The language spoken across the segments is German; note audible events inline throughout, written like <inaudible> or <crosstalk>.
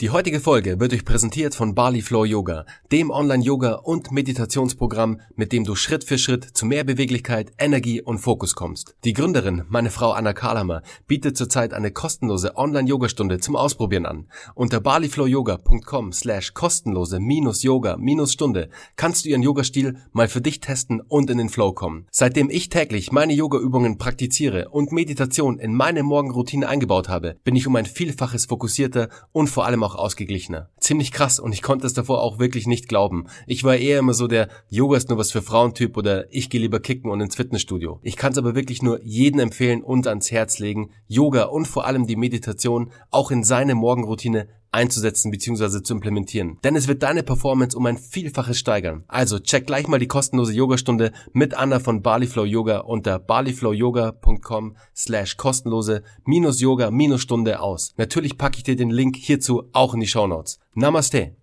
Die heutige Folge wird euch präsentiert von Bali Flow Yoga, dem Online-Yoga- und Meditationsprogramm, mit dem du Schritt für Schritt zu mehr Beweglichkeit, Energie und Fokus kommst. Die Gründerin, meine Frau Anna Karlhammer, bietet zurzeit eine kostenlose Online-Yogastunde zum Ausprobieren an. Unter baliflowyoga.com slash kostenlose minus Yoga minus Stunde kannst du ihren Yogastil mal für dich testen und in den Flow kommen. Seitdem ich täglich meine Yoga-Übungen praktiziere und Meditation in meine Morgenroutine eingebaut habe, bin ich um ein Vielfaches fokussierter und vor allem auch auch ausgeglichener. Ziemlich krass und ich konnte es davor auch wirklich nicht glauben. Ich war eher immer so der Yoga ist nur was für Frauentyp oder ich gehe lieber kicken und ins Fitnessstudio. Ich kann es aber wirklich nur jedem empfehlen und ans Herz legen, Yoga und vor allem die Meditation auch in seine Morgenroutine einzusetzen bzw. zu implementieren. Denn es wird deine Performance um ein Vielfaches steigern. Also check gleich mal die kostenlose Yogastunde mit Anna von Barleyflow Yoga unter barleyflowyoga.com slash kostenlose minus Yoga minus Stunde aus. Natürlich packe ich dir den Link hierzu auch in die Show. Namaste.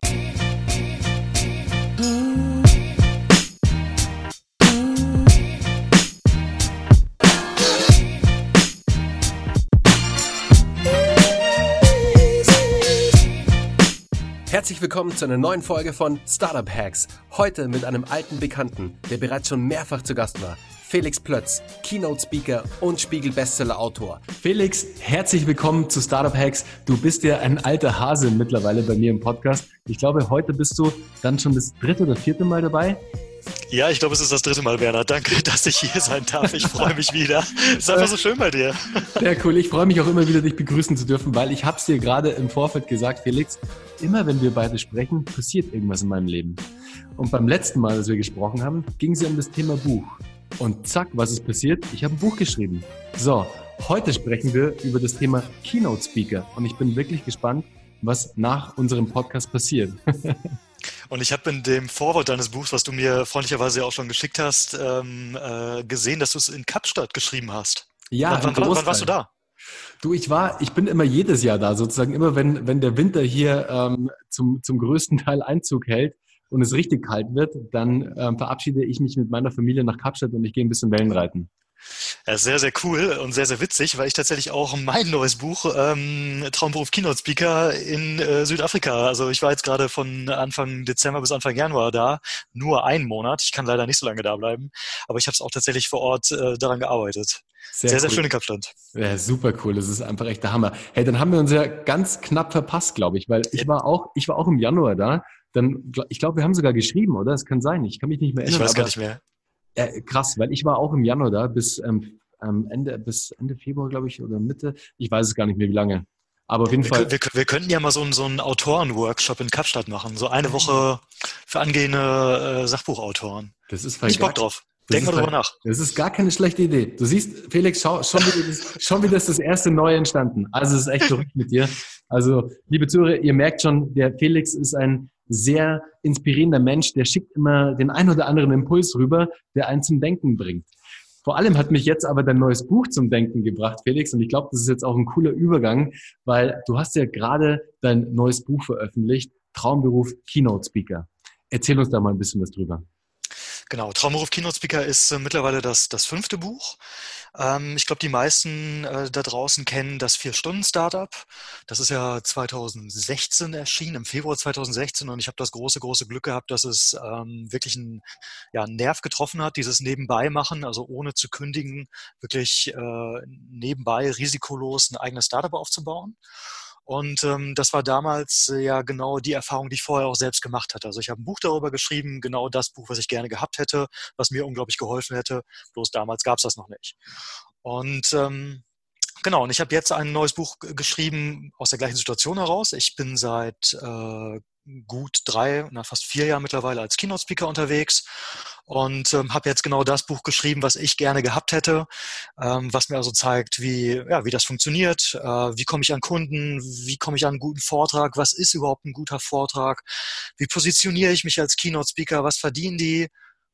Herzlich willkommen zu einer neuen Folge von Startup Hacks. Heute mit einem alten Bekannten, der bereits schon mehrfach zu Gast war. Felix Plötz, Keynote Speaker und Spiegel Bestseller Autor. Felix, herzlich willkommen zu Startup Hacks. Du bist ja ein alter Hase mittlerweile bei mir im Podcast. Ich glaube, heute bist du dann schon das dritte oder vierte Mal dabei. Ja, ich glaube, es ist das dritte Mal, Werner. Danke, <laughs> dass ich hier sein darf. Ich freue mich wieder. Es ist einfach so schön bei dir. Sehr cool. Ich freue mich auch immer wieder, dich begrüßen zu dürfen, weil ich habe es dir gerade im Vorfeld gesagt, Felix, immer wenn wir beide sprechen, passiert irgendwas in meinem Leben. Und beim letzten Mal, als wir gesprochen haben, ging es ja um das Thema Buch. Und zack, was ist passiert? Ich habe ein Buch geschrieben. So, heute sprechen wir über das Thema Keynote Speaker. Und ich bin wirklich gespannt, was nach unserem Podcast passiert. <laughs> Und ich habe in dem Vorwort deines Buchs, was du mir freundlicherweise auch schon geschickt hast, ähm, äh, gesehen, dass du es in Kapstadt geschrieben hast. Ja, wann, wann, wann warst du da? Du, ich war, ich bin immer jedes Jahr da, sozusagen immer, wenn, wenn der Winter hier ähm, zum, zum größten Teil Einzug hält und es richtig kalt wird, dann ähm, verabschiede ich mich mit meiner Familie nach Kapstadt und ich gehe ein bisschen Wellenreiten. Ja, sehr, sehr cool und sehr, sehr witzig, weil ich tatsächlich auch mein neues Buch, ähm, Traumberuf Keynote Speaker in äh, Südafrika, also ich war jetzt gerade von Anfang Dezember bis Anfang Januar da, nur einen Monat, ich kann leider nicht so lange da bleiben, aber ich habe es auch tatsächlich vor Ort äh, daran gearbeitet. Sehr, sehr, cool. sehr schön in Kapstadt. Ja, super cool. Das ist einfach echt der Hammer. Hey, dann haben wir uns ja ganz knapp verpasst, glaube ich, weil ich war auch, ich war auch im Januar da. Dann, ich glaube, wir haben sogar geschrieben, oder? Das kann sein. Ich kann mich nicht mehr erinnern. Ich weiß gar nicht mehr. Äh, krass, weil ich war auch im Januar da bis ähm, Ende, bis Ende Februar, glaube ich, oder Mitte. Ich weiß es gar nicht mehr, wie lange. Aber auf jeden wir, Fall. Wir, wir, könnten ja mal so einen, so einen Autoren-Workshop in Kapstadt machen. So eine Woche für angehende äh, Sachbuchautoren. Das ist Ich Bock drauf. Denk mal drüber nach. Das ist gar keine schlechte Idee. Du siehst, Felix, schau, schon, wieder das, schon wieder ist das erste Neue entstanden. Also es ist echt verrückt mit dir. Also, liebe Zuhörer, ihr merkt schon, der Felix ist ein sehr inspirierender Mensch, der schickt immer den ein oder anderen Impuls rüber, der einen zum Denken bringt. Vor allem hat mich jetzt aber dein neues Buch zum Denken gebracht, Felix, und ich glaube, das ist jetzt auch ein cooler Übergang, weil du hast ja gerade dein neues Buch veröffentlicht, Traumberuf Keynote Speaker. Erzähl uns da mal ein bisschen was drüber. Genau, Traumberuf Keynote Speaker ist äh, mittlerweile das, das fünfte Buch. Ähm, ich glaube, die meisten äh, da draußen kennen das Vier-Stunden-Startup. Das ist ja 2016 erschienen, im Februar 2016. Und ich habe das große, große Glück gehabt, dass es ähm, wirklich einen, ja, einen Nerv getroffen hat, dieses Nebenbei machen, also ohne zu kündigen, wirklich äh, nebenbei risikolos ein eigenes Startup aufzubauen. Und ähm, das war damals äh, ja genau die Erfahrung, die ich vorher auch selbst gemacht hatte. Also ich habe ein Buch darüber geschrieben, genau das Buch, was ich gerne gehabt hätte, was mir unglaublich geholfen hätte. Bloß damals gab es das noch nicht. Und ähm, genau, und ich habe jetzt ein neues Buch geschrieben aus der gleichen Situation heraus. Ich bin seit äh, gut drei, na, fast vier Jahren mittlerweile als Keynote-Speaker unterwegs und ähm, habe jetzt genau das Buch geschrieben, was ich gerne gehabt hätte, ähm, was mir also zeigt, wie, ja, wie das funktioniert, äh, wie komme ich an Kunden, wie komme ich an einen guten Vortrag, was ist überhaupt ein guter Vortrag, wie positioniere ich mich als Keynote-Speaker, was verdienen die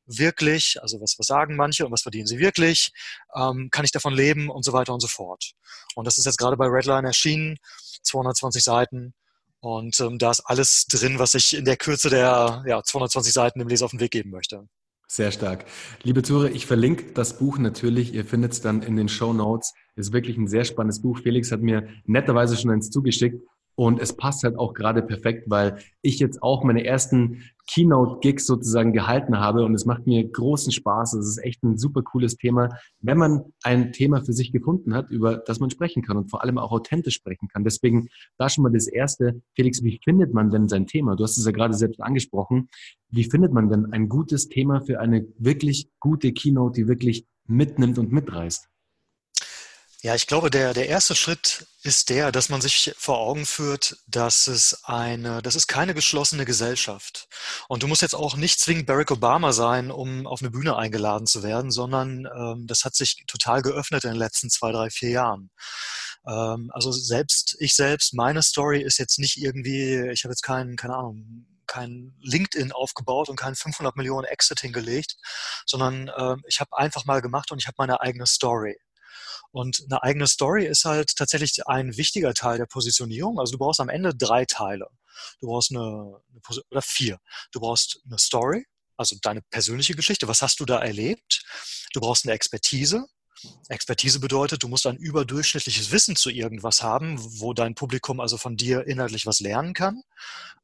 wirklich, also was, was sagen manche und was verdienen sie wirklich, ähm, kann ich davon leben und so weiter und so fort. Und das ist jetzt gerade bei Redline erschienen, 220 Seiten. Und ähm, da ist alles drin, was ich in der Kürze der ja, 220 Seiten dem Leser auf den Weg geben möchte. Sehr stark. Liebe Zuhörer, ich verlinke das Buch natürlich. Ihr findet es dann in den Show Notes. Ist wirklich ein sehr spannendes Buch. Felix hat mir netterweise schon eins zugeschickt. Und es passt halt auch gerade perfekt, weil ich jetzt auch meine ersten Keynote-Gigs sozusagen gehalten habe und es macht mir großen Spaß. Es ist echt ein super cooles Thema, wenn man ein Thema für sich gefunden hat, über das man sprechen kann und vor allem auch authentisch sprechen kann. Deswegen da schon mal das Erste. Felix, wie findet man denn sein Thema? Du hast es ja gerade selbst angesprochen. Wie findet man denn ein gutes Thema für eine wirklich gute Keynote, die wirklich mitnimmt und mitreißt? Ja, ich glaube, der, der erste Schritt ist der, dass man sich vor Augen führt, dass es eine, das ist keine geschlossene Gesellschaft. Und du musst jetzt auch nicht zwingend Barack Obama sein, um auf eine Bühne eingeladen zu werden, sondern ähm, das hat sich total geöffnet in den letzten zwei, drei, vier Jahren. Ähm, also selbst, ich selbst, meine Story ist jetzt nicht irgendwie, ich habe jetzt keinen, keine Ahnung, kein LinkedIn aufgebaut und kein 500 Millionen Exit hingelegt, sondern äh, ich habe einfach mal gemacht und ich habe meine eigene Story. Und eine eigene Story ist halt tatsächlich ein wichtiger Teil der Positionierung. Also du brauchst am Ende drei Teile. Du brauchst eine, eine oder vier. Du brauchst eine Story, also deine persönliche Geschichte. Was hast du da erlebt? Du brauchst eine Expertise. Expertise bedeutet, du musst ein überdurchschnittliches Wissen zu irgendwas haben, wo dein Publikum also von dir inhaltlich was lernen kann.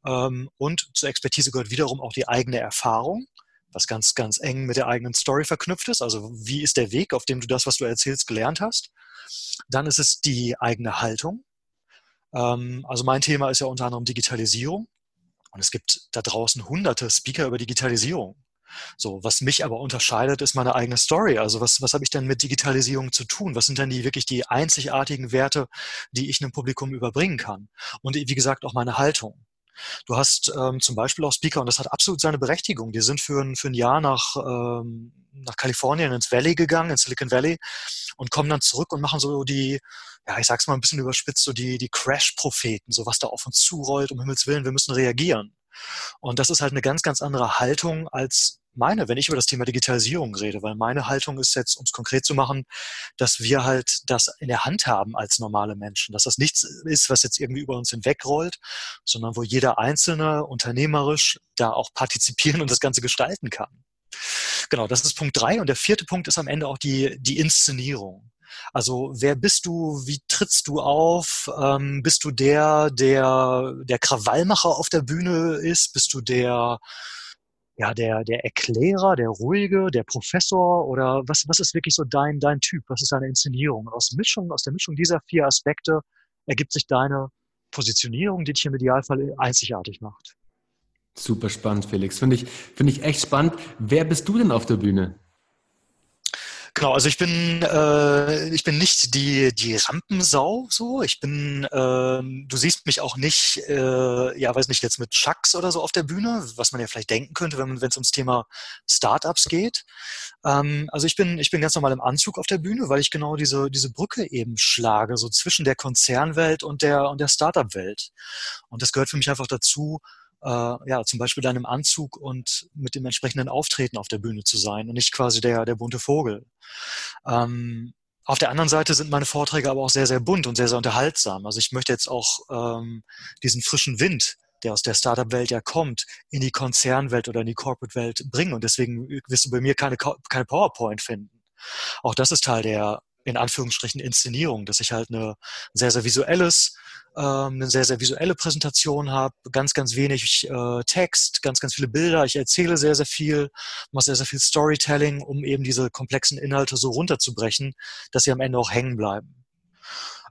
Ähm, und zur Expertise gehört wiederum auch die eigene Erfahrung was ganz, ganz eng mit der eigenen Story verknüpft ist. Also wie ist der Weg, auf dem du das, was du erzählst, gelernt hast? Dann ist es die eigene Haltung. Ähm, also mein Thema ist ja unter anderem Digitalisierung. Und es gibt da draußen hunderte Speaker über Digitalisierung. So, was mich aber unterscheidet, ist meine eigene Story. Also was, was habe ich denn mit Digitalisierung zu tun? Was sind denn die wirklich die einzigartigen Werte, die ich einem Publikum überbringen kann? Und wie gesagt, auch meine Haltung. Du hast ähm, zum Beispiel auch Speaker, und das hat absolut seine Berechtigung, die sind für ein, für ein Jahr nach, ähm, nach Kalifornien ins Valley gegangen, ins Silicon Valley, und kommen dann zurück und machen so die, ja, ich sag's mal ein bisschen überspitzt, so die, die Crash-Propheten, so was da auf uns zurollt, um Himmels Willen, wir müssen reagieren. Und das ist halt eine ganz, ganz andere Haltung als meine, wenn ich über das Thema Digitalisierung rede, weil meine Haltung ist jetzt, um es konkret zu machen, dass wir halt das in der Hand haben als normale Menschen, dass das nichts ist, was jetzt irgendwie über uns hinwegrollt, sondern wo jeder Einzelne unternehmerisch da auch partizipieren und das Ganze gestalten kann. Genau, das ist Punkt drei. Und der vierte Punkt ist am Ende auch die, die Inszenierung. Also wer bist du, wie trittst du auf? Ähm, bist du der, der der Krawallmacher auf der Bühne ist? Bist du der ja, der, der Erklärer, der Ruhige, der Professor oder was, was ist wirklich so dein, dein Typ? Was ist deine Inszenierung? Aus, Mischung, aus der Mischung dieser vier Aspekte ergibt sich deine Positionierung, die dich im Idealfall einzigartig macht. Super spannend, Felix. Finde ich, finde ich echt spannend. Wer bist du denn auf der Bühne? Genau, also ich bin äh, ich bin nicht die die Rampensau so. Ich bin äh, du siehst mich auch nicht äh, ja weiß nicht jetzt mit Chucks oder so auf der Bühne, was man ja vielleicht denken könnte, wenn es ums Thema Startups geht. Ähm, also ich bin ich bin ganz normal im Anzug auf der Bühne, weil ich genau diese diese Brücke eben schlage so zwischen der Konzernwelt und der und der Startup-Welt. Und das gehört für mich einfach dazu, äh, ja, zum Beispiel dann im Anzug und mit dem entsprechenden Auftreten auf der Bühne zu sein und nicht quasi der, der bunte Vogel. Ähm, auf der anderen Seite sind meine Vorträge aber auch sehr, sehr bunt und sehr, sehr unterhaltsam. Also ich möchte jetzt auch ähm, diesen frischen Wind, der aus der Startup-Welt ja kommt, in die Konzernwelt oder in die Corporate-Welt bringen. Und deswegen wirst du bei mir keine, keine PowerPoint finden. Auch das ist Teil der, in Anführungsstrichen, Inszenierung, dass ich halt eine sehr, sehr visuelles, ähm, eine sehr, sehr visuelle Präsentation habe, ganz, ganz wenig äh, Text, ganz, ganz viele Bilder. Ich erzähle sehr, sehr viel, mache sehr, sehr viel Storytelling, um eben diese komplexen Inhalte so runterzubrechen, dass sie am Ende auch hängen bleiben.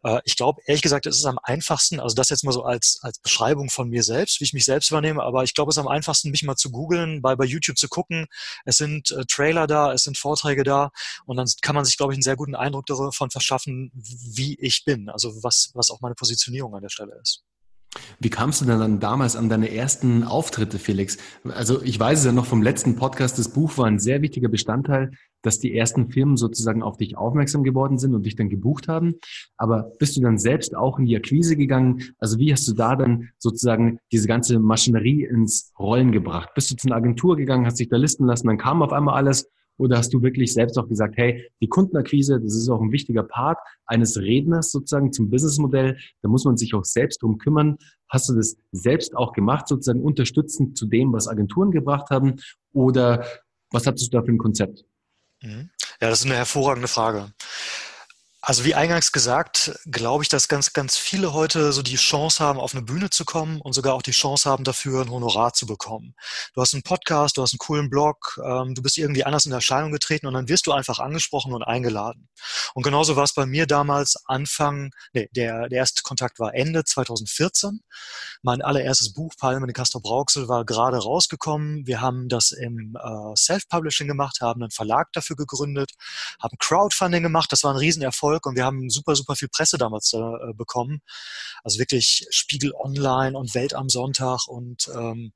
Äh, ich glaube, ehrlich gesagt, es ist am einfachsten, also das jetzt mal so als, als Beschreibung von mir selbst, wie ich mich selbst wahrnehme, aber ich glaube, es ist am einfachsten, mich mal zu googeln, bei, bei YouTube zu gucken. Es sind äh, Trailer da, es sind Vorträge da und dann kann man sich, glaube ich, einen sehr guten Eindruck davon verschaffen, wie ich bin, also was, was auch meine Positionierung an der Stelle ist. Wie kamst du denn dann damals an deine ersten Auftritte, Felix? Also ich weiß es ja noch vom letzten Podcast, das Buch war ein sehr wichtiger Bestandteil, dass die ersten Firmen sozusagen auf dich aufmerksam geworden sind und dich dann gebucht haben. Aber bist du dann selbst auch in die Akquise gegangen? Also wie hast du da dann sozusagen diese ganze Maschinerie ins Rollen gebracht? Bist du zu einer Agentur gegangen, hast dich da listen lassen, dann kam auf einmal alles oder hast du wirklich selbst auch gesagt, hey, die Kundenakquise, das ist auch ein wichtiger Part eines Redners sozusagen zum Businessmodell. Da muss man sich auch selbst drum kümmern. Hast du das selbst auch gemacht, sozusagen unterstützend zu dem, was Agenturen gebracht haben? Oder was hattest du da für ein Konzept? Mhm. Ja, das ist eine hervorragende Frage. Also wie eingangs gesagt, glaube ich, dass ganz, ganz viele heute so die Chance haben, auf eine Bühne zu kommen und sogar auch die Chance haben, dafür ein Honorar zu bekommen. Du hast einen Podcast, du hast einen coolen Blog, ähm, du bist irgendwie anders in Erscheinung getreten und dann wirst du einfach angesprochen und eingeladen. Und genauso war es bei mir damals Anfang, nee, der, der erste Kontakt war Ende 2014. Mein allererstes Buch, Palme in Castro Brauxel, war gerade rausgekommen. Wir haben das im äh, Self-Publishing gemacht, haben einen Verlag dafür gegründet, haben Crowdfunding gemacht, das war ein Riesenerfolg Erfolg und wir haben super, super viel Presse damals äh, bekommen. Also wirklich Spiegel Online und Welt am Sonntag und ähm,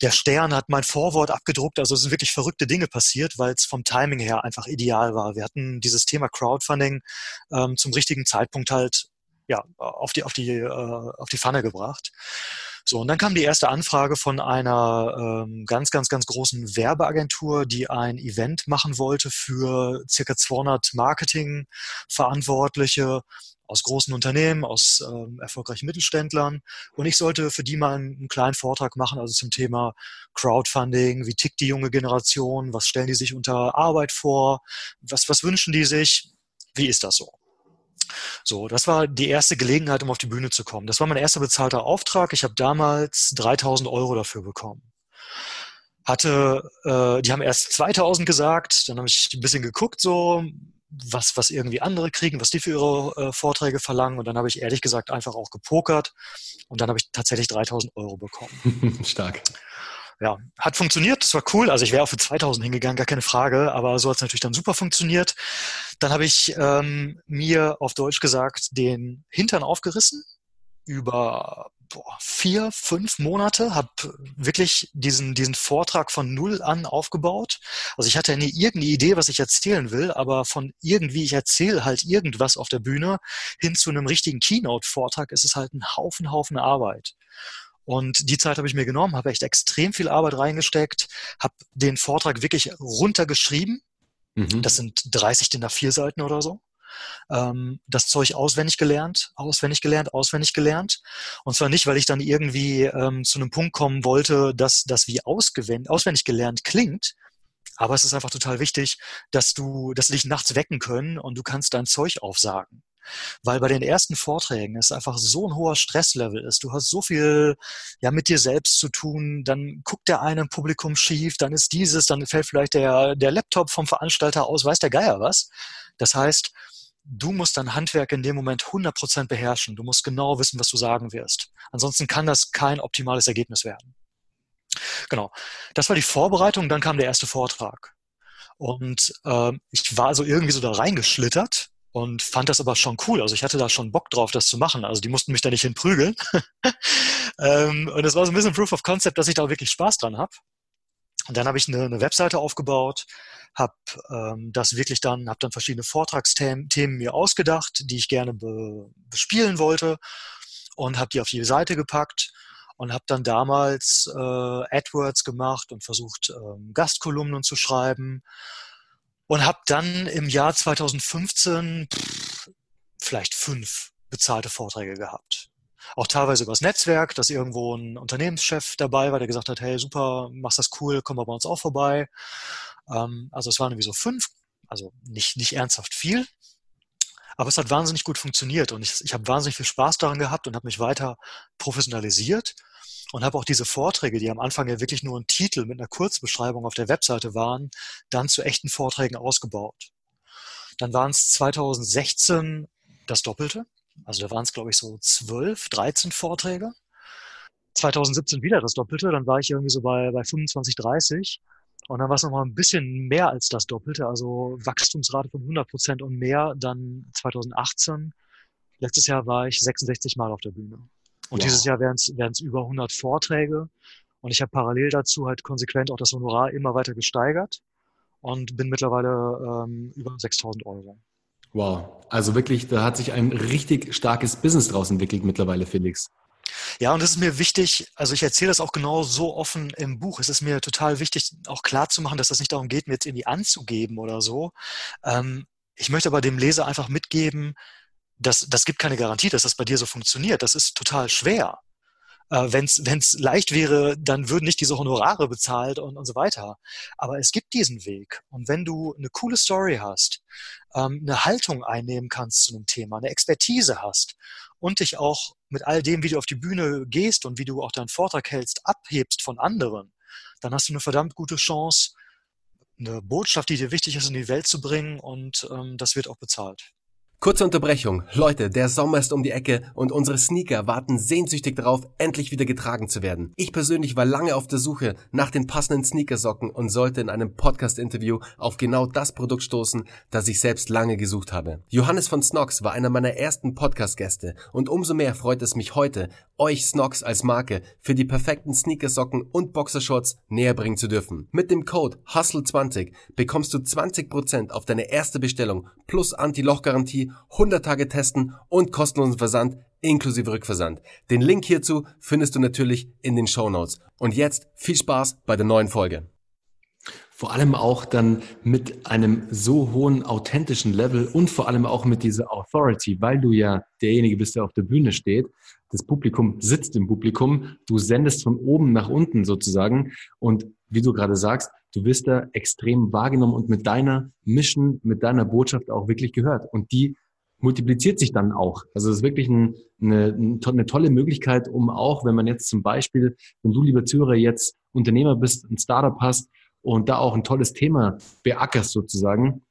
der Stern hat mein Vorwort abgedruckt. Also es sind wirklich verrückte Dinge passiert, weil es vom Timing her einfach ideal war. Wir hatten dieses Thema Crowdfunding ähm, zum richtigen Zeitpunkt halt ja auf die auf die äh, auf die Pfanne gebracht. So, und dann kam die erste Anfrage von einer ähm, ganz, ganz, ganz großen Werbeagentur, die ein Event machen wollte für circa 200 Marketing-Verantwortliche aus großen Unternehmen, aus ähm, erfolgreichen Mittelständlern. Und ich sollte für die mal einen, einen kleinen Vortrag machen, also zum Thema Crowdfunding, wie tickt die junge Generation, was stellen die sich unter Arbeit vor, was, was wünschen die sich, wie ist das so? So, das war die erste Gelegenheit, um auf die Bühne zu kommen. Das war mein erster bezahlter Auftrag. Ich habe damals 3000 Euro dafür bekommen. Hatte, äh, die haben erst 2000 gesagt, dann habe ich ein bisschen geguckt, so, was, was irgendwie andere kriegen, was die für ihre äh, Vorträge verlangen. Und dann habe ich ehrlich gesagt einfach auch gepokert. Und dann habe ich tatsächlich 3000 Euro bekommen. <laughs> Stark ja, hat funktioniert, das war cool. Also ich wäre auch für 2000 hingegangen, gar keine Frage, aber so hat es natürlich dann super funktioniert. Dann habe ich ähm, mir auf Deutsch gesagt den Hintern aufgerissen über boah, vier, fünf Monate, habe wirklich diesen, diesen Vortrag von null an aufgebaut. Also ich hatte ja nie irgendeine Idee, was ich erzählen will, aber von irgendwie, ich erzähle halt irgendwas auf der Bühne hin zu einem richtigen Keynote-Vortrag ist es halt ein Haufen, Haufen Arbeit. Und die Zeit habe ich mir genommen, habe echt extrem viel Arbeit reingesteckt, habe den Vortrag wirklich runtergeschrieben. Mhm. Das sind 30 DIN A4 Seiten oder so. Ähm, das Zeug auswendig gelernt, auswendig gelernt, auswendig gelernt. Und zwar nicht, weil ich dann irgendwie ähm, zu einem Punkt kommen wollte, dass das wie auswendig gelernt klingt, aber es ist einfach total wichtig, dass du, dass du dich nachts wecken können und du kannst dein Zeug aufsagen. Weil bei den ersten Vorträgen es einfach so ein hoher Stresslevel ist. Du hast so viel ja mit dir selbst zu tun. Dann guckt der eine im Publikum schief, dann ist dieses, dann fällt vielleicht der, der Laptop vom Veranstalter aus, weiß der Geier was. Das heißt, du musst dein Handwerk in dem Moment 100% beherrschen. Du musst genau wissen, was du sagen wirst. Ansonsten kann das kein optimales Ergebnis werden. Genau. Das war die Vorbereitung, dann kam der erste Vortrag. Und äh, ich war also irgendwie so da reingeschlittert und fand das aber schon cool. Also ich hatte da schon Bock drauf, das zu machen. Also die mussten mich da nicht hinprügeln. <laughs> ähm, und es war so ein bisschen Proof of Concept, dass ich da wirklich Spaß dran habe. Und dann habe ich eine, eine Webseite aufgebaut, habe ähm, das wirklich dann, habe dann verschiedene Vortragsthemen Themen mir ausgedacht, die ich gerne be, bespielen wollte und habe die auf die Seite gepackt und habe dann damals äh, AdWords gemacht und versucht, ähm, Gastkolumnen zu schreiben und habe dann im Jahr 2015 pff, vielleicht fünf bezahlte Vorträge gehabt. Auch teilweise übers Netzwerk, dass irgendwo ein Unternehmenschef dabei war, der gesagt hat, hey, super, machst das cool, komm mal bei uns auch vorbei. Ähm, also es waren irgendwie so fünf, also nicht, nicht ernsthaft viel, aber es hat wahnsinnig gut funktioniert und ich, ich habe wahnsinnig viel Spaß daran gehabt und habe mich weiter professionalisiert und habe auch diese Vorträge, die am Anfang ja wirklich nur ein Titel mit einer Kurzbeschreibung auf der Webseite waren, dann zu echten Vorträgen ausgebaut. Dann waren es 2016 das Doppelte. Also da waren es, glaube ich, so 12, 13 Vorträge. 2017 wieder das Doppelte, dann war ich irgendwie so bei, bei 25, 30. Und dann war es nochmal ein bisschen mehr als das Doppelte, also Wachstumsrate von 100 Prozent und mehr dann 2018. Letztes Jahr war ich 66 Mal auf der Bühne. Und wow. dieses Jahr werden es über 100 Vorträge. Und ich habe parallel dazu halt konsequent auch das Honorar immer weiter gesteigert und bin mittlerweile ähm, über 6000 Euro. Wow, also wirklich, da hat sich ein richtig starkes Business draus entwickelt mittlerweile, Felix. Ja, und es ist mir wichtig, also ich erzähle das auch genau so offen im Buch. Es ist mir total wichtig, auch klar zu machen, dass das nicht darum geht, mir jetzt irgendwie anzugeben oder so. Ähm, ich möchte aber dem Leser einfach mitgeben, das, das gibt keine Garantie, dass das bei dir so funktioniert. Das ist total schwer. Äh, Wenn es leicht wäre, dann würden nicht diese Honorare bezahlt und, und so weiter. Aber es gibt diesen Weg. Und wenn du eine coole Story hast, ähm, eine Haltung einnehmen kannst zu einem Thema, eine Expertise hast und dich auch mit all dem, wie du auf die Bühne gehst und wie du auch deinen Vortrag hältst, abhebst von anderen, dann hast du eine verdammt gute Chance, eine Botschaft, die dir wichtig ist, in die Welt zu bringen und ähm, das wird auch bezahlt. Kurze Unterbrechung. Leute, der Sommer ist um die Ecke und unsere Sneaker warten sehnsüchtig darauf, endlich wieder getragen zu werden. Ich persönlich war lange auf der Suche nach den passenden Sneakersocken und sollte in einem Podcast-Interview auf genau das Produkt stoßen, das ich selbst lange gesucht habe. Johannes von Snox war einer meiner ersten Podcast-Gäste und umso mehr freut es mich heute, euch Snox als Marke für die perfekten Sneakersocken und Boxershorts näher bringen zu dürfen. Mit dem Code HUSTLE20 bekommst du 20% auf deine erste Bestellung plus Anti-Loch-Garantie 100 Tage testen und kostenlosen Versand inklusive Rückversand. Den Link hierzu findest du natürlich in den Show Notes. Und jetzt viel Spaß bei der neuen Folge. Vor allem auch dann mit einem so hohen authentischen Level und vor allem auch mit dieser Authority, weil du ja derjenige bist, der auf der Bühne steht. Das Publikum sitzt im Publikum. Du sendest von oben nach unten sozusagen. Und wie du gerade sagst, du wirst da extrem wahrgenommen und mit deiner Mission, mit deiner Botschaft auch wirklich gehört. Und die multipliziert sich dann auch. Also es ist wirklich ein, eine, eine tolle Möglichkeit, um auch, wenn man jetzt zum Beispiel, wenn du, lieber Zuhörer, jetzt Unternehmer bist, ein Startup hast und da auch ein tolles Thema beackerst sozusagen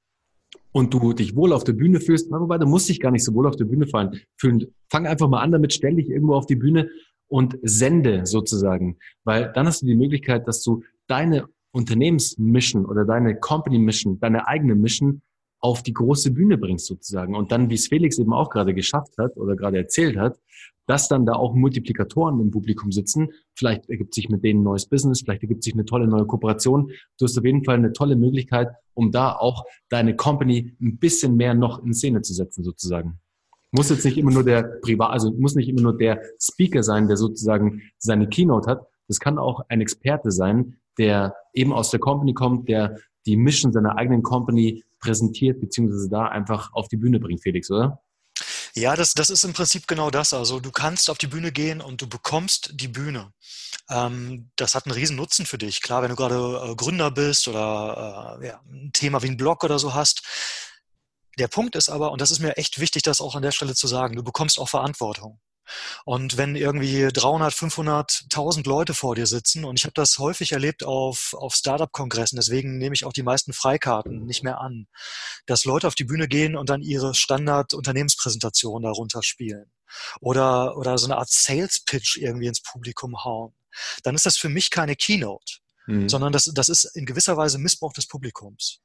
und du dich wohl auf der Bühne fühlst, wobei du musst dich gar nicht so wohl auf der Bühne fallen, fühlen. Fang einfach mal an damit, stell dich irgendwo auf die Bühne und sende sozusagen, weil dann hast du die Möglichkeit, dass du deine Unternehmensmission oder deine Company Mission, deine eigene Mission auf die große Bühne bringst sozusagen. Und dann, wie es Felix eben auch gerade geschafft hat oder gerade erzählt hat, dass dann da auch Multiplikatoren im Publikum sitzen. Vielleicht ergibt sich mit denen ein neues Business, vielleicht ergibt sich eine tolle neue Kooperation. Du hast auf jeden Fall eine tolle Möglichkeit, um da auch deine Company ein bisschen mehr noch in Szene zu setzen sozusagen. Muss jetzt nicht immer nur der Privat, also muss nicht immer nur der Speaker sein, der sozusagen seine Keynote hat. Das kann auch ein Experte sein, der eben aus der Company kommt, der die Mission seiner eigenen Company präsentiert, beziehungsweise da einfach auf die Bühne bringt, Felix, oder? Ja, das, das ist im Prinzip genau das. Also du kannst auf die Bühne gehen und du bekommst die Bühne. Ähm, das hat einen riesen Nutzen für dich. Klar, wenn du gerade äh, Gründer bist oder äh, ja, ein Thema wie ein Blog oder so hast. Der Punkt ist aber, und das ist mir echt wichtig, das auch an der Stelle zu sagen, du bekommst auch Verantwortung. Und wenn irgendwie 300, 500, 1000 Leute vor dir sitzen, und ich habe das häufig erlebt auf, auf Startup-Kongressen, deswegen nehme ich auch die meisten Freikarten nicht mehr an, dass Leute auf die Bühne gehen und dann ihre Standard-Unternehmenspräsentation darunter spielen. Oder, oder so eine Art Sales-Pitch irgendwie ins Publikum hauen. Dann ist das für mich keine Keynote, mhm. sondern das, das ist in gewisser Weise Missbrauch des Publikums.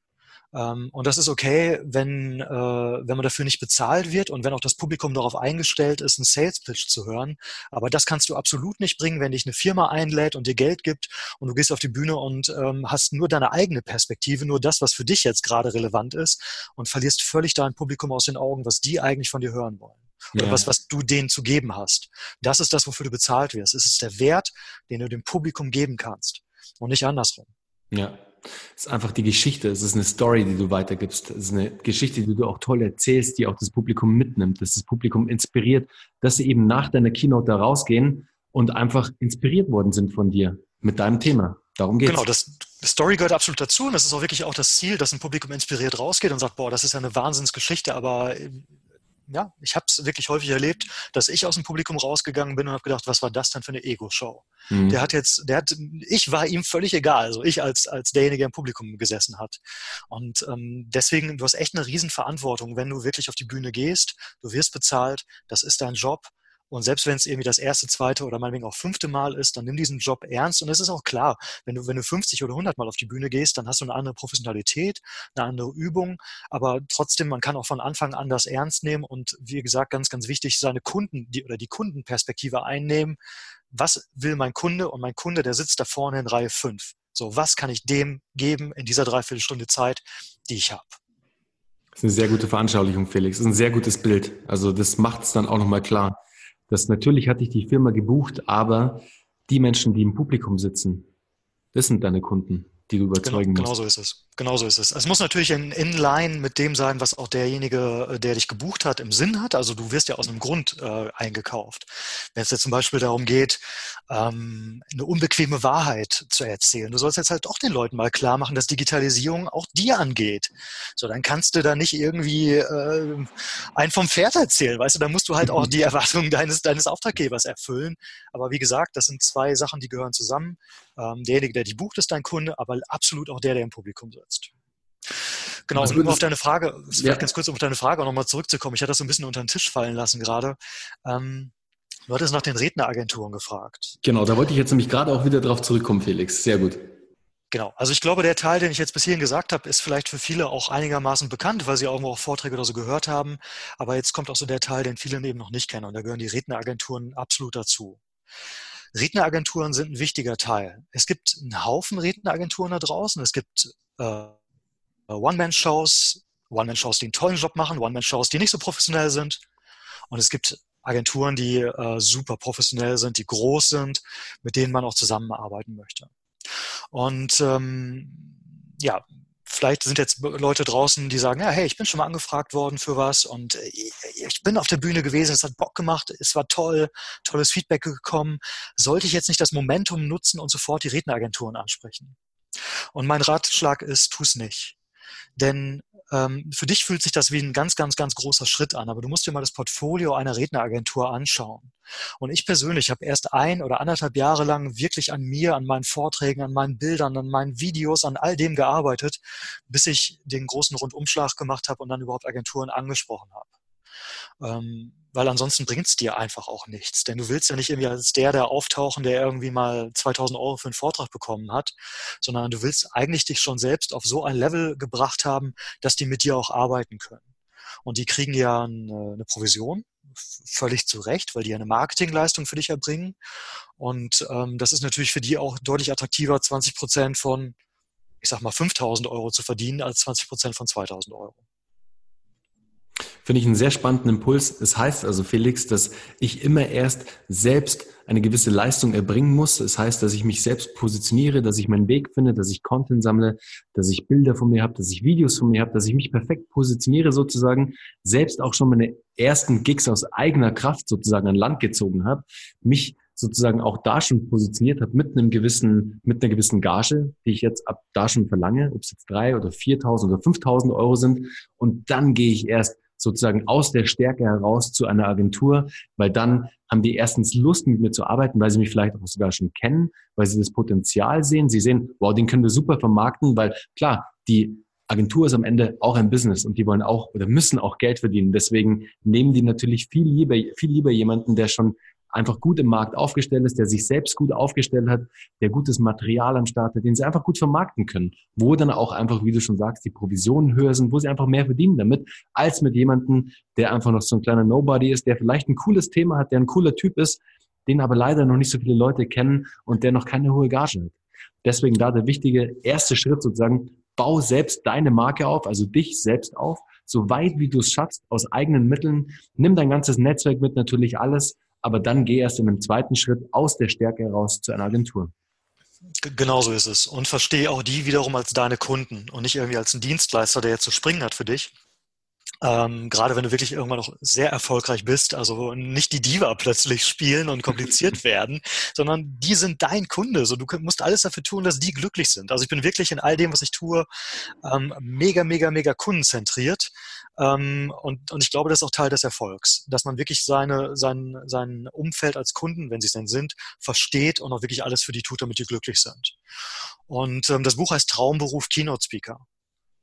Ähm, und das ist okay, wenn, äh, wenn man dafür nicht bezahlt wird und wenn auch das Publikum darauf eingestellt ist, einen Sales Pitch zu hören. Aber das kannst du absolut nicht bringen, wenn dich eine Firma einlädt und dir Geld gibt und du gehst auf die Bühne und ähm, hast nur deine eigene Perspektive, nur das, was für dich jetzt gerade relevant ist und verlierst völlig dein Publikum aus den Augen, was die eigentlich von dir hören wollen. Oder ja. was, was du denen zu geben hast. Das ist das, wofür du bezahlt wirst. Es ist der Wert, den du dem Publikum geben kannst und nicht andersrum. Ja, es ist einfach die Geschichte, es ist eine Story, die du weitergibst. Es ist eine Geschichte, die du auch toll erzählst, die auch das Publikum mitnimmt, dass das Publikum inspiriert, dass sie eben nach deiner Keynote da rausgehen und einfach inspiriert worden sind von dir mit deinem Thema. Darum geht's. Genau, das Story gehört absolut dazu und das ist auch wirklich auch das Ziel, dass ein Publikum inspiriert rausgeht und sagt, boah, das ist ja eine Wahnsinnsgeschichte, aber ja, ich habe es wirklich häufig erlebt, dass ich aus dem Publikum rausgegangen bin und habe gedacht, was war das denn für eine Ego-Show? Mhm. Der hat jetzt, der hat, ich war ihm völlig egal, also ich als, als derjenige, der im Publikum gesessen hat. Und ähm, deswegen, du hast echt eine Riesenverantwortung, wenn du wirklich auf die Bühne gehst, du wirst bezahlt, das ist dein Job und selbst wenn es irgendwie das erste, zweite oder meinetwegen auch fünfte Mal ist, dann nimm diesen Job ernst. Und es ist auch klar, wenn du, wenn du 50 oder 100 Mal auf die Bühne gehst, dann hast du eine andere Professionalität, eine andere Übung. Aber trotzdem, man kann auch von Anfang an das ernst nehmen und wie gesagt, ganz, ganz wichtig, seine Kunden die, oder die Kundenperspektive einnehmen. Was will mein Kunde? Und mein Kunde, der sitzt da vorne in Reihe 5. So, was kann ich dem geben in dieser Dreiviertelstunde Zeit, die ich habe? Das ist eine sehr gute Veranschaulichung, Felix. Das ist ein sehr gutes Bild. Also das macht es dann auch nochmal klar dass natürlich hatte ich die Firma gebucht, aber die Menschen, die im Publikum sitzen, das sind deine Kunden. Die du überzeugen genau, musst. Genau so ist es. Genau so ist es. Es muss natürlich in Inline mit dem sein, was auch derjenige, äh, der dich gebucht hat, im Sinn hat. Also du wirst ja aus einem Grund äh, eingekauft. Wenn es jetzt zum Beispiel darum geht, ähm, eine unbequeme Wahrheit zu erzählen. Du sollst jetzt halt auch den Leuten mal klar machen, dass Digitalisierung auch dir angeht. So, dann kannst du da nicht irgendwie äh, einen vom Pferd erzählen, weißt du, dann musst du halt auch <laughs> die Erwartungen deines, deines Auftraggebers erfüllen. Aber wie gesagt, das sind zwei Sachen, die gehören zusammen. Ähm, derjenige, der dich bucht, ist dein Kunde, aber absolut auch der, der im Publikum sitzt. Genau, um auf deine Frage, ja. ganz kurz, um auf deine Frage auch nochmal zurückzukommen. Ich hatte das so ein bisschen unter den Tisch fallen lassen gerade. Ähm, du hattest nach den Redneragenturen gefragt. Genau, da wollte ich jetzt nämlich gerade auch wieder drauf zurückkommen, Felix. Sehr gut. Genau, also ich glaube, der Teil, den ich jetzt bis hierhin gesagt habe, ist vielleicht für viele auch einigermaßen bekannt, weil sie irgendwo auch Vorträge oder so gehört haben. Aber jetzt kommt auch so der Teil, den viele eben noch nicht kennen. Und da gehören die Redneragenturen absolut dazu. Redneragenturen sind ein wichtiger Teil. Es gibt einen Haufen Redneragenturen da draußen. Es gibt äh, One-Man-Shows, One-Man-Shows, die einen tollen Job machen, One-Man-Shows, die nicht so professionell sind. Und es gibt Agenturen, die äh, super professionell sind, die groß sind, mit denen man auch zusammenarbeiten möchte. Und ähm, ja, vielleicht sind jetzt Leute draußen, die sagen, ja, hey, ich bin schon mal angefragt worden für was und äh, ich bin auf der Bühne gewesen, es hat Bock gemacht, es war toll, tolles Feedback gekommen. Sollte ich jetzt nicht das Momentum nutzen und sofort die Redneragenturen ansprechen? Und mein Ratschlag ist, tu es nicht. Denn für dich fühlt sich das wie ein ganz, ganz, ganz großer Schritt an, aber du musst dir mal das Portfolio einer Redneragentur anschauen. Und ich persönlich habe erst ein oder anderthalb Jahre lang wirklich an mir, an meinen Vorträgen, an meinen Bildern, an meinen Videos, an all dem gearbeitet, bis ich den großen Rundumschlag gemacht habe und dann überhaupt Agenturen angesprochen habe. Ähm, weil ansonsten bringt es dir einfach auch nichts. Denn du willst ja nicht irgendwie als der, der auftauchen, der irgendwie mal 2000 Euro für einen Vortrag bekommen hat, sondern du willst eigentlich dich schon selbst auf so ein Level gebracht haben, dass die mit dir auch arbeiten können. Und die kriegen ja eine, eine Provision, völlig zu Recht, weil die eine Marketingleistung für dich erbringen. Und ähm, das ist natürlich für die auch deutlich attraktiver, 20 Prozent von, ich sag mal, 5000 Euro zu verdienen, als 20 Prozent von 2000 Euro. Finde ich einen sehr spannenden Impuls. Es heißt also, Felix, dass ich immer erst selbst eine gewisse Leistung erbringen muss. Es heißt, dass ich mich selbst positioniere, dass ich meinen Weg finde, dass ich Content sammle, dass ich Bilder von mir habe, dass ich Videos von mir habe, dass ich mich perfekt positioniere sozusagen, selbst auch schon meine ersten Gigs aus eigener Kraft sozusagen an Land gezogen habe, mich sozusagen auch da schon positioniert habe mit einem gewissen, mit einer gewissen Gage, die ich jetzt ab da schon verlange, ob es jetzt drei oder 4.000 oder 5.000 Euro sind. Und dann gehe ich erst sozusagen aus der Stärke heraus zu einer Agentur, weil dann haben die erstens Lust, mit mir zu arbeiten, weil sie mich vielleicht auch sogar schon kennen, weil sie das Potenzial sehen. Sie sehen, wow, den können wir super vermarkten, weil klar, die Agentur ist am Ende auch ein Business und die wollen auch oder müssen auch Geld verdienen. Deswegen nehmen die natürlich viel lieber, viel lieber jemanden, der schon einfach gut im Markt aufgestellt ist, der sich selbst gut aufgestellt hat, der gutes Material am Start hat, den sie einfach gut vermarkten können, wo dann auch einfach, wie du schon sagst, die Provisionen höher sind, wo sie einfach mehr verdienen damit, als mit jemandem, der einfach noch so ein kleiner Nobody ist, der vielleicht ein cooles Thema hat, der ein cooler Typ ist, den aber leider noch nicht so viele Leute kennen und der noch keine hohe Gage hat. Deswegen da der wichtige erste Schritt sozusagen, bau selbst deine Marke auf, also dich selbst auf, so weit wie du es schaffst, aus eigenen Mitteln. Nimm dein ganzes Netzwerk mit, natürlich alles, aber dann geh erst in einem zweiten Schritt aus der Stärke heraus zu einer Agentur. Genauso ist es. Und verstehe auch die wiederum als deine Kunden und nicht irgendwie als einen Dienstleister, der jetzt zu springen hat für dich. Ähm, gerade wenn du wirklich irgendwann noch sehr erfolgreich bist, also nicht die Diva plötzlich spielen und kompliziert <laughs> werden, sondern die sind dein Kunde. So, du musst alles dafür tun, dass die glücklich sind. Also ich bin wirklich in all dem, was ich tue, ähm, mega, mega, mega kundenzentriert. Ähm, und, und ich glaube, das ist auch Teil des Erfolgs, dass man wirklich seine, sein, sein Umfeld als Kunden, wenn sie es denn sind, versteht und auch wirklich alles für die tut, damit die glücklich sind. Und ähm, das Buch heißt Traumberuf Keynote Speaker.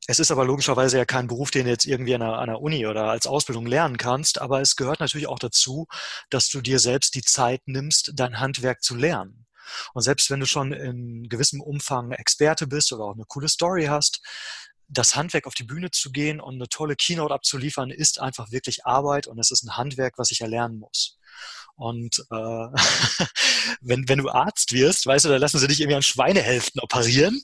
Es ist aber logischerweise ja kein Beruf, den du jetzt irgendwie an einer, an einer Uni oder als Ausbildung lernen kannst, aber es gehört natürlich auch dazu, dass du dir selbst die Zeit nimmst, dein Handwerk zu lernen. Und selbst wenn du schon in gewissem Umfang Experte bist oder auch eine coole Story hast, das Handwerk auf die Bühne zu gehen und eine tolle Keynote abzuliefern, ist einfach wirklich Arbeit und es ist ein Handwerk, was ich erlernen muss. Und äh, <laughs> wenn, wenn du Arzt wirst, weißt du, da lassen sie dich irgendwie an Schweinehälften operieren.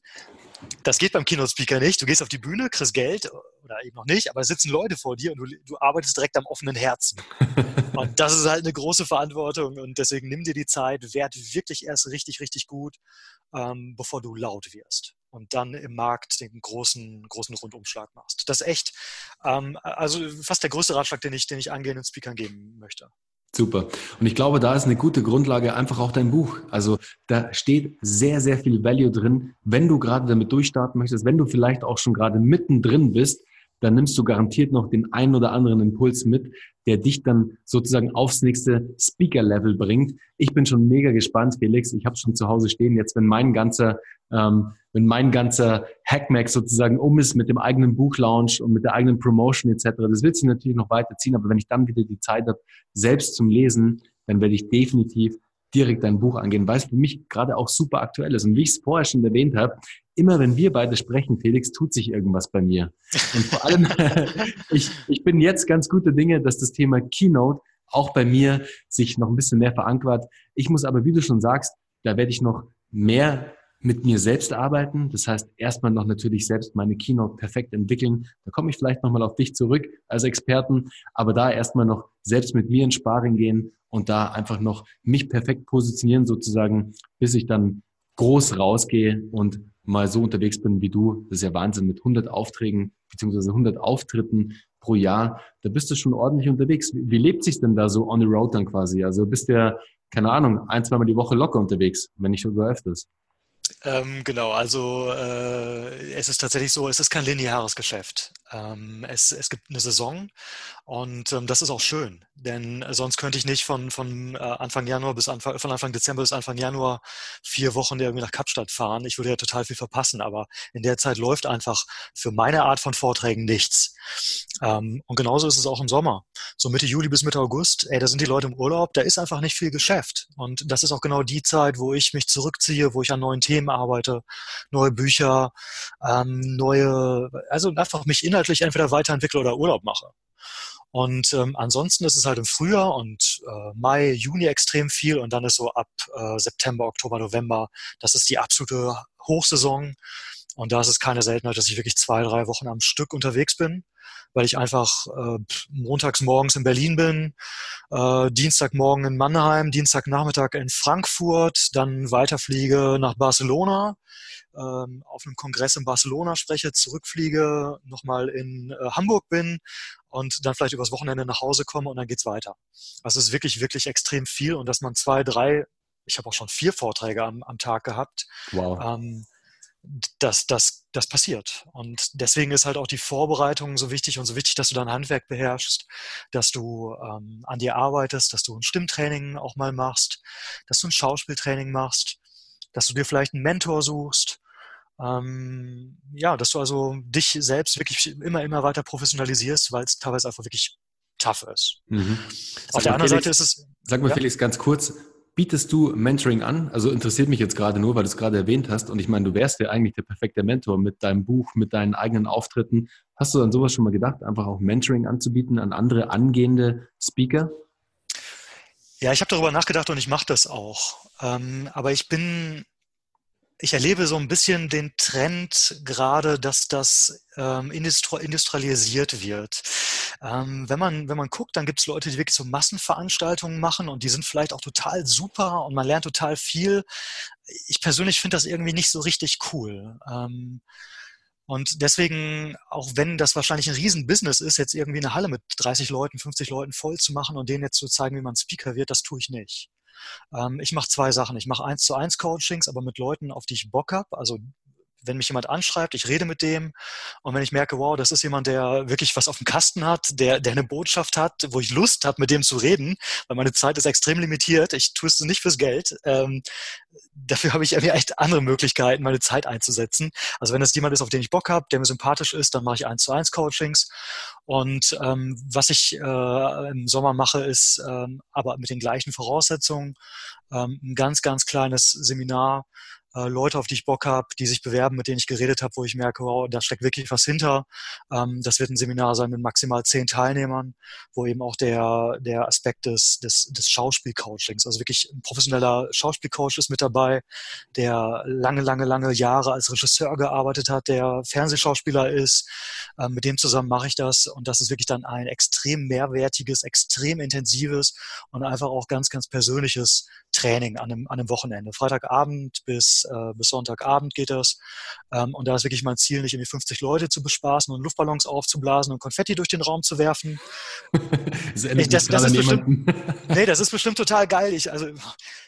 Das geht beim Keynote-Speaker nicht. Du gehst auf die Bühne, kriegst Geld oder eben noch nicht, aber es sitzen Leute vor dir und du, du arbeitest direkt am offenen Herzen. <laughs> und das ist halt eine große Verantwortung und deswegen nimm dir die Zeit, werd wirklich erst richtig, richtig gut, ähm, bevor du laut wirst. Und dann im Markt den großen, großen Rundumschlag machst. Das ist echt, ähm, also fast der größte Ratschlag, den ich, den ich angehenden Speakern geben möchte. Super. Und ich glaube, da ist eine gute Grundlage einfach auch dein Buch. Also da steht sehr, sehr viel Value drin, wenn du gerade damit durchstarten möchtest, wenn du vielleicht auch schon gerade mittendrin bist, dann nimmst du garantiert noch den einen oder anderen Impuls mit, der dich dann sozusagen aufs nächste Speaker-Level bringt. Ich bin schon mega gespannt, Felix. Ich habe schon zu Hause stehen. Jetzt, wenn mein ganzer, ähm, wenn mein ganzer Hackmack sozusagen um ist mit dem eigenen Buchlaunch und mit der eigenen Promotion etc., das wird sich natürlich noch weiterziehen. Aber wenn ich dann wieder die Zeit habe, selbst zum Lesen, dann werde ich definitiv direkt dein Buch angehen, weil es für mich gerade auch super aktuell ist. Und wie ich es vorher schon erwähnt habe, immer wenn wir beide sprechen, Felix, tut sich irgendwas bei mir. Und vor allem, <laughs> ich, ich bin jetzt ganz gute Dinge, dass das Thema Keynote auch bei mir sich noch ein bisschen mehr verankert. Ich muss aber, wie du schon sagst, da werde ich noch mehr mit mir selbst arbeiten. Das heißt, erstmal noch natürlich selbst meine Keynote perfekt entwickeln. Da komme ich vielleicht nochmal auf dich zurück als Experten, aber da erstmal noch selbst mit mir in Sparring gehen und da einfach noch mich perfekt positionieren sozusagen, bis ich dann groß rausgehe und mal so unterwegs bin wie du. Das ist ja Wahnsinn mit 100 Aufträgen beziehungsweise 100 Auftritten pro Jahr. Da bist du schon ordentlich unterwegs. Wie, wie lebt sich denn da so on the road dann quasi? Also bist du ja, keine Ahnung, ein, zweimal die Woche locker unterwegs, wenn nicht sogar öfters. Ähm, genau, also äh, es ist tatsächlich so, es ist kein lineares Geschäft. Ähm, es, es gibt eine Saison und ähm, das ist auch schön, denn sonst könnte ich nicht von, von äh, Anfang Januar bis Anfang, von Anfang Dezember bis Anfang Januar vier Wochen irgendwie nach Kapstadt fahren. Ich würde ja total viel verpassen, aber in der Zeit läuft einfach für meine Art von Vorträgen nichts. Ähm, und genauso ist es auch im Sommer. So Mitte Juli bis Mitte August, ey, da sind die Leute im Urlaub, da ist einfach nicht viel Geschäft. Und das ist auch genau die Zeit, wo ich mich zurückziehe, wo ich an neuen Themen arbeite, neue Bücher, ähm, neue, also einfach mich innerlich inhaltlich entweder weiterentwickle oder Urlaub mache. Und ähm, ansonsten ist es halt im Frühjahr und äh, Mai, Juni extrem viel und dann ist so ab äh, September, Oktober, November, das ist die absolute Hochsaison. Und da ist es keine Seltenheit, dass ich wirklich zwei, drei Wochen am Stück unterwegs bin, weil ich einfach äh, montags morgens in Berlin bin, äh, Dienstagmorgen in Mannheim, Dienstagnachmittag in Frankfurt, dann weiterfliege nach Barcelona, ähm, auf einem Kongress in Barcelona spreche, zurückfliege, nochmal in äh, Hamburg bin und dann vielleicht übers Wochenende nach Hause komme und dann geht's weiter. Also es ist wirklich, wirklich extrem viel und dass man zwei, drei, ich habe auch schon vier Vorträge am, am Tag gehabt. Wow. Ähm, das, das, das passiert. Und deswegen ist halt auch die Vorbereitung so wichtig und so wichtig, dass du dein Handwerk beherrschst, dass du ähm, an dir arbeitest, dass du ein Stimmtraining auch mal machst, dass du ein Schauspieltraining machst, dass du dir vielleicht einen Mentor suchst. Ähm, ja, dass du also dich selbst wirklich immer, immer weiter professionalisierst, weil es teilweise einfach wirklich tough ist. Mhm. Auf der anderen Felix, Seite ist es. Sag mal, ja? Felix, ganz kurz, bietest du Mentoring an? Also interessiert mich jetzt gerade nur, weil du es gerade erwähnt hast. Und ich meine, du wärst ja eigentlich der perfekte Mentor mit deinem Buch, mit deinen eigenen Auftritten. Hast du an sowas schon mal gedacht, einfach auch Mentoring anzubieten an andere angehende Speaker? Ja, ich habe darüber nachgedacht und ich mache das auch. Ähm, aber ich bin, ich erlebe so ein bisschen den Trend gerade, dass das ähm, industrialisiert wird. Ähm, wenn, man, wenn man guckt, dann gibt es Leute, die wirklich so Massenveranstaltungen machen und die sind vielleicht auch total super und man lernt total viel. Ich persönlich finde das irgendwie nicht so richtig cool. Ähm, und deswegen, auch wenn das wahrscheinlich ein Riesenbusiness ist, jetzt irgendwie eine Halle mit 30 Leuten, 50 Leuten voll zu machen und denen jetzt zu zeigen, wie man Speaker wird, das tue ich nicht. Ähm, ich mache zwei Sachen. Ich mache eins zu eins Coachings, aber mit Leuten, auf die ich Bock habe, also wenn mich jemand anschreibt, ich rede mit dem und wenn ich merke, wow, das ist jemand, der wirklich was auf dem Kasten hat, der, der eine Botschaft hat, wo ich Lust habe, mit dem zu reden, weil meine Zeit ist extrem limitiert, ich tue es nicht fürs Geld, ähm, dafür habe ich <laughs> echt andere Möglichkeiten, meine Zeit einzusetzen. Also wenn es jemand ist, auf den ich Bock habe, der mir sympathisch ist, dann mache ich eins zu eins Coachings und ähm, was ich äh, im Sommer mache, ist ähm, aber mit den gleichen Voraussetzungen ähm, ein ganz, ganz kleines Seminar, äh, Leute, auf die ich Bock habe, die sich bewerben, mit denen ich geredet habe, wo ich merke, wow, da steckt wirklich was hinter. Ähm, das wird ein Seminar sein mit maximal zehn Teilnehmern, wo eben auch der, der Aspekt des, des, des Schauspielcoachings, also wirklich ein professioneller Schauspielcoach ist mit dabei, der lange, lange, lange Jahre als Regisseur gearbeitet hat, der Fernsehschauspieler ist. Ähm, mit dem zusammen mache ich das und das ist wirklich dann ein extrem mehrwertiges, extrem intensives und einfach auch ganz, ganz persönliches Training an einem, an einem Wochenende. Freitagabend bis, äh, bis Sonntagabend geht das. Ähm, und da ist wirklich mein Ziel, nicht irgendwie 50 Leute zu bespaßen und Luftballons aufzublasen und Konfetti durch den Raum zu werfen. <laughs> das, ich, das, das ist bestimmt, <laughs> nee, das ist bestimmt total geil. Ich, also,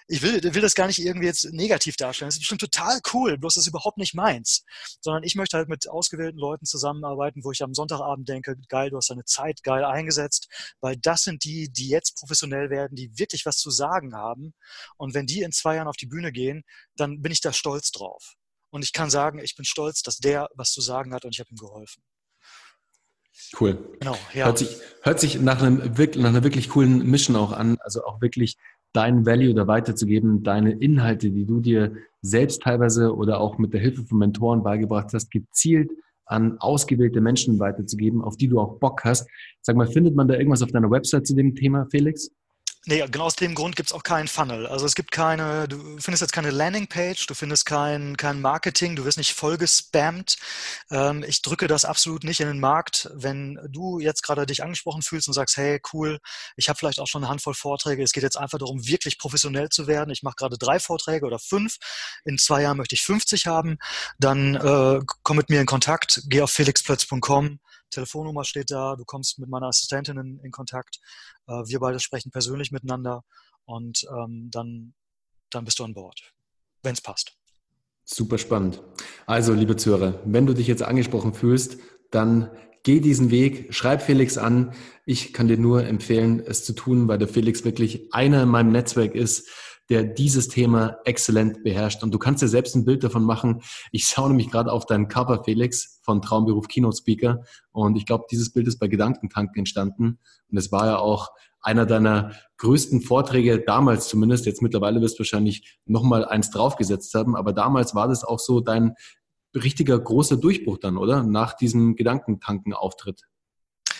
ich will, will das gar nicht irgendwie jetzt negativ darstellen. Das ist bestimmt total cool, bloß das ist überhaupt nicht meins. Sondern ich möchte halt mit ausgewählten Leuten zusammenarbeiten, wo ich am Sonntagabend denke, geil, du hast deine Zeit geil eingesetzt, weil das sind die, die jetzt professionell werden, die wirklich was zu sagen haben. Und wenn die in zwei Jahren auf die Bühne gehen, dann bin ich da stolz drauf. Und ich kann sagen, ich bin stolz, dass der was zu sagen hat und ich habe ihm geholfen. Cool. Genau, ja. Hört sich, hört sich nach, einem, nach einer wirklich coolen Mission auch an, also auch wirklich dein Value da weiterzugeben, deine Inhalte, die du dir selbst teilweise oder auch mit der Hilfe von Mentoren beigebracht hast, gezielt an ausgewählte Menschen weiterzugeben, auf die du auch Bock hast. Sag mal, findet man da irgendwas auf deiner Website zu dem Thema, Felix? Nee, genau aus dem Grund gibt es auch keinen Funnel. Also es gibt keine, du findest jetzt keine Landingpage, du findest kein, kein Marketing, du wirst nicht vollgespammt. Ähm, ich drücke das absolut nicht in den Markt. Wenn du jetzt gerade dich angesprochen fühlst und sagst, hey, cool, ich habe vielleicht auch schon eine Handvoll Vorträge, es geht jetzt einfach darum, wirklich professionell zu werden. Ich mache gerade drei Vorträge oder fünf. In zwei Jahren möchte ich 50 haben. Dann äh, komm mit mir in Kontakt, geh auf felixplötz.com Telefonnummer steht da, du kommst mit meiner Assistentin in, in Kontakt, äh, wir beide sprechen persönlich miteinander und ähm, dann, dann bist du an Bord, wenn es passt. Super spannend. Also, liebe Zuhörer, wenn du dich jetzt angesprochen fühlst, dann geh diesen Weg, schreib Felix an. Ich kann dir nur empfehlen, es zu tun, weil der Felix wirklich einer in meinem Netzwerk ist, der dieses Thema exzellent beherrscht. Und du kannst dir selbst ein Bild davon machen. Ich schaue nämlich gerade auf deinen Cover, Felix, von Traumberuf Keynote Speaker. Und ich glaube, dieses Bild ist bei Gedankentanken entstanden. Und es war ja auch einer deiner größten Vorträge, damals zumindest. Jetzt mittlerweile wirst du wahrscheinlich nochmal eins draufgesetzt haben. Aber damals war das auch so dein richtiger großer Durchbruch dann, oder? Nach diesem Gedankentanken-Auftritt.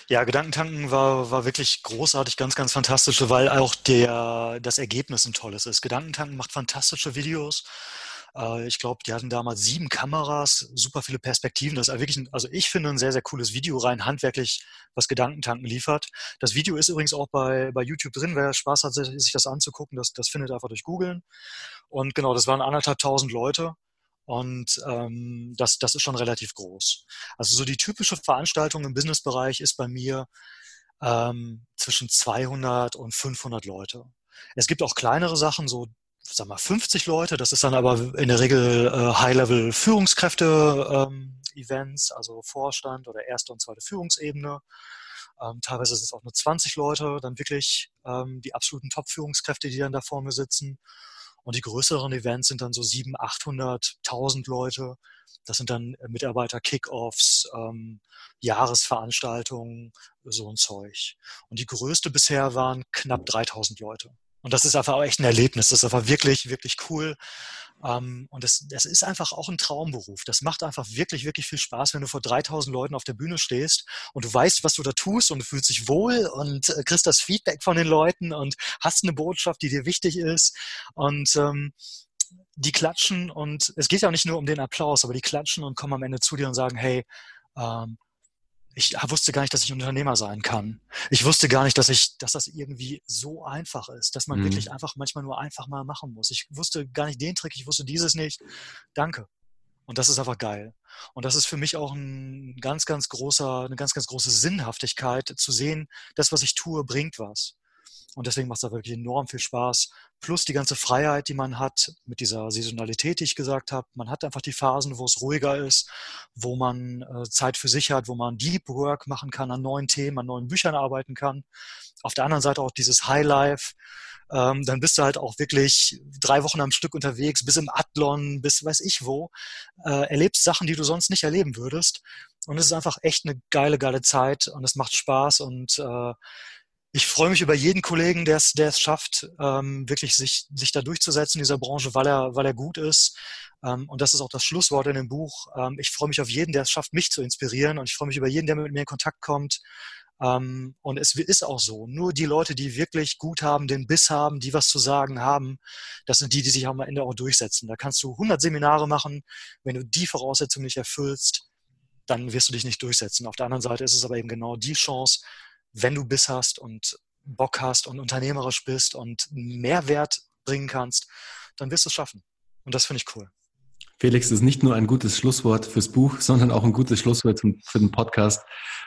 Ja, Gedankentanken war, war wirklich großartig, ganz, ganz fantastisch, weil auch der, das Ergebnis ein tolles ist. Gedankentanken macht fantastische Videos. Äh, ich glaube, die hatten damals sieben Kameras, super viele Perspektiven. Das ist wirklich, ein, also ich finde ein sehr, sehr cooles Video rein handwerklich, was Gedankentanken liefert. Das Video ist übrigens auch bei, bei YouTube drin. Wer Spaß hat, sich das anzugucken, das, das findet einfach durch Googeln. Und genau, das waren anderthalb tausend Leute. Und ähm, das, das ist schon relativ groß. Also so die typische Veranstaltung im Businessbereich ist bei mir ähm, zwischen 200 und 500 Leute. Es gibt auch kleinere Sachen, so sag mal 50 Leute. Das ist dann aber in der Regel äh, High-Level Führungskräfte-Events, ähm, also Vorstand oder erste und zweite Führungsebene. Ähm, teilweise sind es auch nur 20 Leute, dann wirklich ähm, die absoluten Top-Führungskräfte, die dann da vor mir sitzen. Und die größeren Events sind dann so 700, 800, 1000 Leute. Das sind dann äh, Mitarbeiter-Kickoffs, ähm, Jahresveranstaltungen, so ein Zeug. Und die größte bisher waren knapp 3000 Leute. Und das ist einfach auch echt ein Erlebnis. Das ist einfach wirklich, wirklich cool. Ähm, und das, das ist einfach auch ein Traumberuf. Das macht einfach wirklich, wirklich viel Spaß, wenn du vor 3000 Leuten auf der Bühne stehst und du weißt, was du da tust und du fühlst dich wohl und äh, kriegst das Feedback von den Leuten und hast eine Botschaft, die dir wichtig ist. Und ähm, die klatschen und es geht ja nicht nur um den Applaus, aber die klatschen und kommen am Ende zu dir und sagen, hey, ähm, ich wusste gar nicht, dass ich Unternehmer sein kann. Ich wusste gar nicht, dass ich, dass das irgendwie so einfach ist, dass man mhm. wirklich einfach manchmal nur einfach mal machen muss. Ich wusste gar nicht den Trick, ich wusste dieses nicht. Danke. Und das ist einfach geil. Und das ist für mich auch ein ganz, ganz großer, eine ganz, ganz große Sinnhaftigkeit zu sehen, das, was ich tue, bringt was. Und deswegen macht es da wirklich enorm viel Spaß. Plus die ganze Freiheit, die man hat mit dieser Saisonalität, die ich gesagt habe. Man hat einfach die Phasen, wo es ruhiger ist, wo man äh, Zeit für sich hat, wo man Deep Work machen kann, an neuen Themen, an neuen Büchern arbeiten kann. Auf der anderen Seite auch dieses High Life. Ähm, dann bist du halt auch wirklich drei Wochen am Stück unterwegs, bis im Adlon, bis weiß ich wo, äh, erlebst Sachen, die du sonst nicht erleben würdest. Und es ist einfach echt eine geile, geile Zeit und es macht Spaß und äh, ich freue mich über jeden Kollegen, der es, der es schafft, ähm, wirklich sich, sich da durchzusetzen in dieser Branche, weil er, weil er gut ist. Ähm, und das ist auch das Schlusswort in dem Buch. Ähm, ich freue mich auf jeden, der es schafft, mich zu inspirieren. Und ich freue mich über jeden, der mit mir in Kontakt kommt. Ähm, und es ist auch so. Nur die Leute, die wirklich gut haben, den Biss haben, die was zu sagen haben, das sind die, die sich am Ende auch durchsetzen. Da kannst du 100 Seminare machen. Wenn du die Voraussetzungen nicht erfüllst, dann wirst du dich nicht durchsetzen. Auf der anderen Seite ist es aber eben genau die Chance, wenn du Biss hast und Bock hast und unternehmerisch bist und Mehrwert bringen kannst, dann wirst du es schaffen. Und das finde ich cool. Felix ist nicht nur ein gutes Schlusswort fürs Buch, sondern auch ein gutes Schlusswort für den Podcast.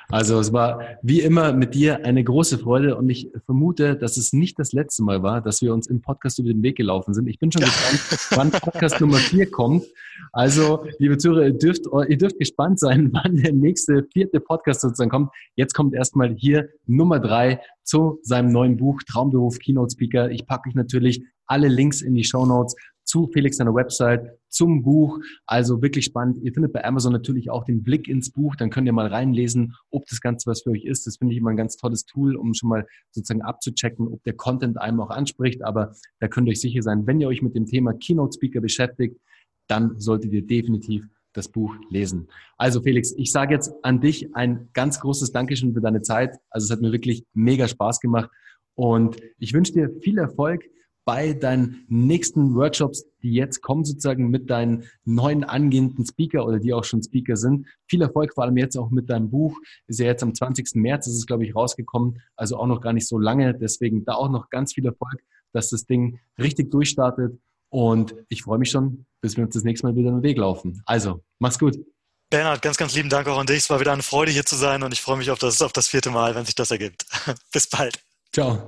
Also es war wie immer mit dir eine große Freude und ich vermute, dass es nicht das letzte Mal war, dass wir uns im Podcast über den Weg gelaufen sind. Ich bin schon <laughs> gespannt, wann Podcast Nummer vier kommt. Also, liebe Zuhörer, ihr dürft, ihr dürft gespannt sein, <laughs> wann der nächste vierte Podcast sozusagen kommt. Jetzt kommt erstmal hier Nummer drei zu seinem neuen Buch Traumberuf Keynote Speaker. Ich packe euch natürlich alle Links in die Show Notes zu Felix seiner Website, zum Buch. Also wirklich spannend. Ihr findet bei Amazon natürlich auch den Blick ins Buch. Dann könnt ihr mal reinlesen, ob das Ganze was für euch ist. Das finde ich immer ein ganz tolles Tool, um schon mal sozusagen abzuchecken, ob der Content einem auch anspricht. Aber da könnt ihr euch sicher sein, wenn ihr euch mit dem Thema Keynote Speaker beschäftigt, dann solltet ihr definitiv das Buch lesen. Also Felix, ich sage jetzt an dich ein ganz großes Dankeschön für deine Zeit. Also es hat mir wirklich mega Spaß gemacht und ich wünsche dir viel Erfolg bei deinen nächsten Workshops, die jetzt kommen, sozusagen mit deinen neuen angehenden Speaker oder die auch schon Speaker sind. Viel Erfolg, vor allem jetzt auch mit deinem Buch. Ist ja jetzt am 20. März, ist es, glaube ich, rausgekommen. Also auch noch gar nicht so lange. Deswegen da auch noch ganz viel Erfolg, dass das Ding richtig durchstartet. Und ich freue mich schon, bis wir uns das nächste Mal wieder den Weg laufen. Also, mach's gut. Bernhard, ganz, ganz lieben Dank auch an dich. Es war wieder eine Freude, hier zu sein und ich freue mich auf das, auf das vierte Mal, wenn sich das ergibt. <laughs> bis bald. Ciao.